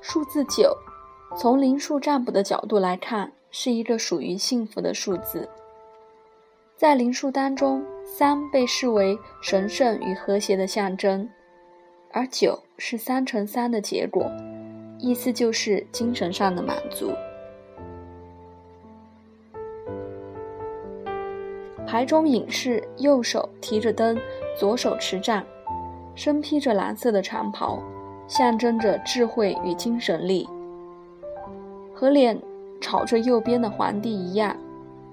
数字九，从灵数占卜的角度来看，是一个属于幸福的数字。在灵数当中，三被视为神圣与和谐的象征，而九是三乘三的结果，意思就是精神上的满足。牌中隐士右手提着灯，左手持杖，身披着蓝色的长袍，象征着智慧与精神力。和脸朝着右边的皇帝一样，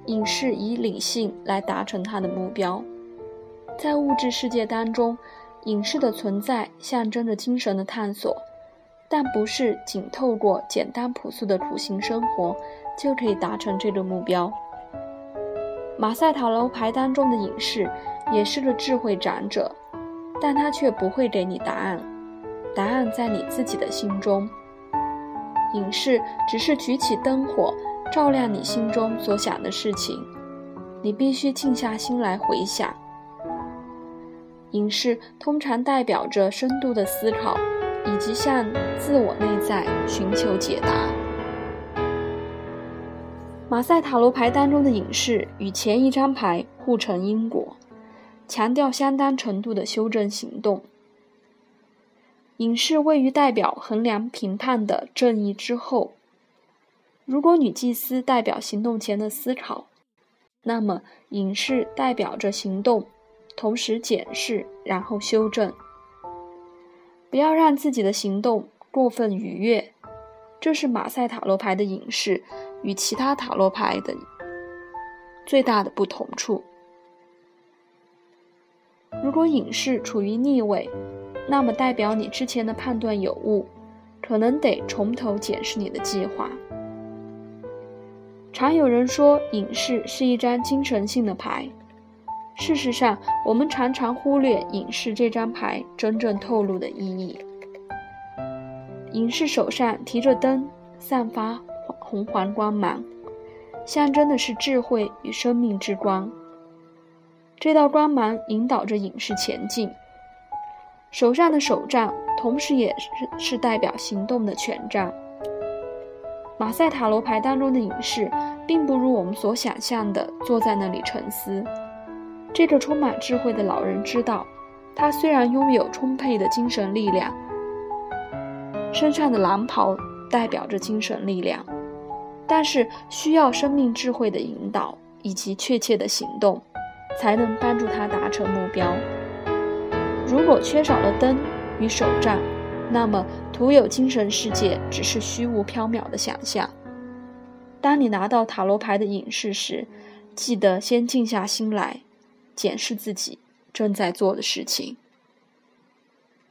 隐士以理性来达成他的目标。在物质世界当中，隐士的存在象征着精神的探索，但不是仅透过简单朴素的苦行生活就可以达成这个目标。马赛塔罗牌当中的隐士也是个智慧长者，但他却不会给你答案，答案在你自己的心中。隐士只是举起灯火，照亮你心中所想的事情，你必须静下心来回想。隐士通常代表着深度的思考，以及向自我内在寻求解答。马赛塔罗牌当中的隐士与前一张牌互成因果，强调相当程度的修正行动。隐士位于代表衡量评判的正义之后。如果女祭司代表行动前的思考，那么隐士代表着行动，同时检视然后修正。不要让自己的行动过分愉悦，这是马赛塔罗牌的隐士。与其他塔罗牌的最大的不同处，如果隐士处于逆位，那么代表你之前的判断有误，可能得从头检视你的计划。常有人说隐士是一张精神性的牌，事实上，我们常常忽略隐士这张牌真正透露的意义。隐士手上提着灯，散发。红黄光芒，象征的是智慧与生命之光。这道光芒引导着隐士前进。手上的手杖，同时也是是代表行动的权杖。马赛塔罗牌当中的隐士，并不如我们所想象的坐在那里沉思。这个充满智慧的老人知道，他虽然拥有充沛的精神力量，身上的蓝袍代表着精神力量。但是需要生命智慧的引导以及确切的行动，才能帮助他达成目标。如果缺少了灯与手杖，那么徒有精神世界只是虚无缥缈的想象。当你拿到塔罗牌的隐士时，记得先静下心来，检视自己正在做的事情。